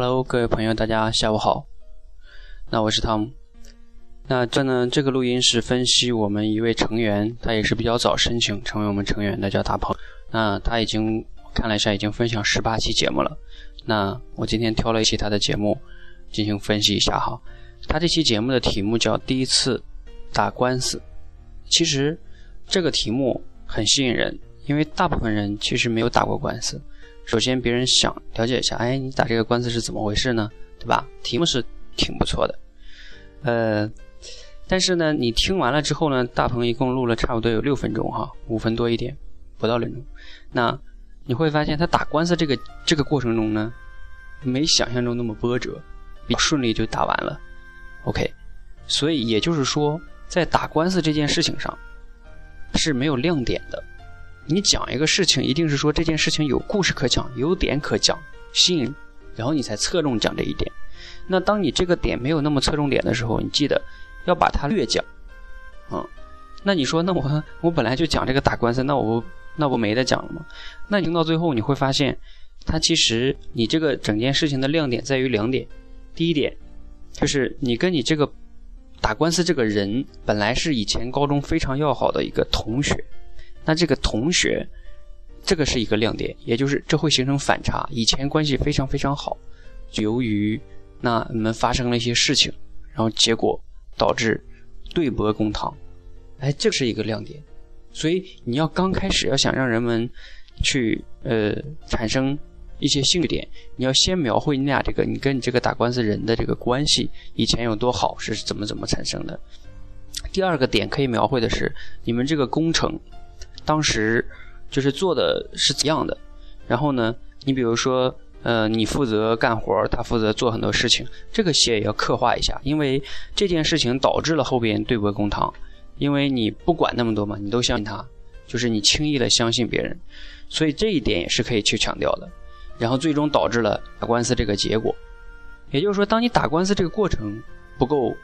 Hello，各位朋友，大家下午好。那我是汤姆。那这呢，这个录音是分析我们一位成员，他也是比较早申请成为我们成员的，叫大鹏。那他已经看了一下，已经分享十八期节目了。那我今天挑了一期他的节目进行分析一下哈。他这期节目的题目叫“第一次打官司”。其实这个题目很吸引人，因为大部分人其实没有打过官司。首先，别人想了解一下，哎，你打这个官司是怎么回事呢？对吧？题目是挺不错的，呃，但是呢，你听完了之后呢，大鹏一共录了差不多有六分钟哈，五分多一点，不到六分钟。那你会发现，他打官司这个这个过程中呢，没想象中那么波折，比顺利就打完了。OK，所以也就是说，在打官司这件事情上是没有亮点的。你讲一个事情，一定是说这件事情有故事可讲，有点可讲，吸引，然后你才侧重讲这一点。那当你这个点没有那么侧重点的时候，你记得要把它略讲，嗯，那你说，那我我本来就讲这个打官司，那我那不没得讲了吗？那听到最后你会发现，它其实你这个整件事情的亮点在于两点，第一点就是你跟你这个打官司这个人本来是以前高中非常要好的一个同学。那这个同学，这个是一个亮点，也就是这会形成反差。以前关系非常非常好，由于那你们发生了一些事情，然后结果导致对簿公堂，哎，这是一个亮点。所以你要刚开始要想让人们去呃产生一些兴趣点，你要先描绘你俩这个你跟你这个打官司人的这个关系以前有多好，是怎么怎么产生的。第二个点可以描绘的是你们这个工程。当时就是做的是怎样的，然后呢，你比如说，呃，你负责干活，他负责做很多事情，这个戏也要刻画一下，因为这件事情导致了后边对簿公堂，因为你不管那么多嘛，你都相信他，就是你轻易的相信别人，所以这一点也是可以去强调的，然后最终导致了打官司这个结果，也就是说，当你打官司这个过程不够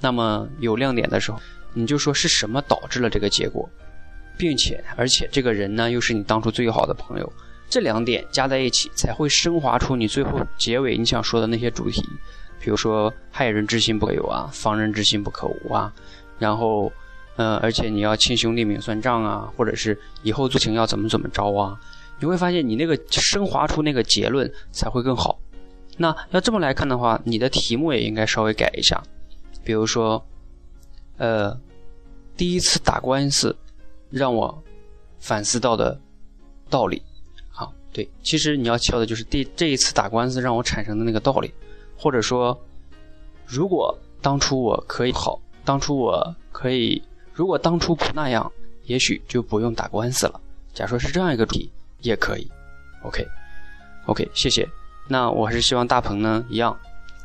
那么有亮点的时候，你就说是什么导致了这个结果。并且，而且这个人呢，又是你当初最好的朋友，这两点加在一起，才会升华出你最后结尾你想说的那些主题。比如说，害人之心不可有啊，防人之心不可无啊。然后，呃，而且你要亲兄弟明算账啊，或者是以后做情要怎么怎么着啊。你会发现，你那个升华出那个结论才会更好。那要这么来看的话，你的题目也应该稍微改一下。比如说，呃，第一次打官司。让我反思到的道理，好，对，其实你要敲的就是第这一次打官司让我产生的那个道理，或者说，如果当初我可以好，当初我可以，如果当初不那样，也许就不用打官司了。假说是这样一个主题，也可以。OK，OK，谢谢。那我还是希望大鹏呢一样，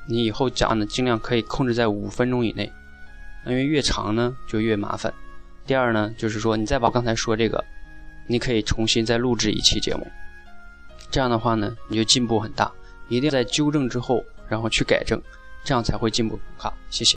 你以后讲呢尽量可以控制在五分钟以内，因为越长呢就越麻烦。第二呢，就是说你再把刚才说这个，你可以重新再录制一期节目，这样的话呢，你就进步很大。一定在纠正之后，然后去改正，这样才会进步。好，谢谢。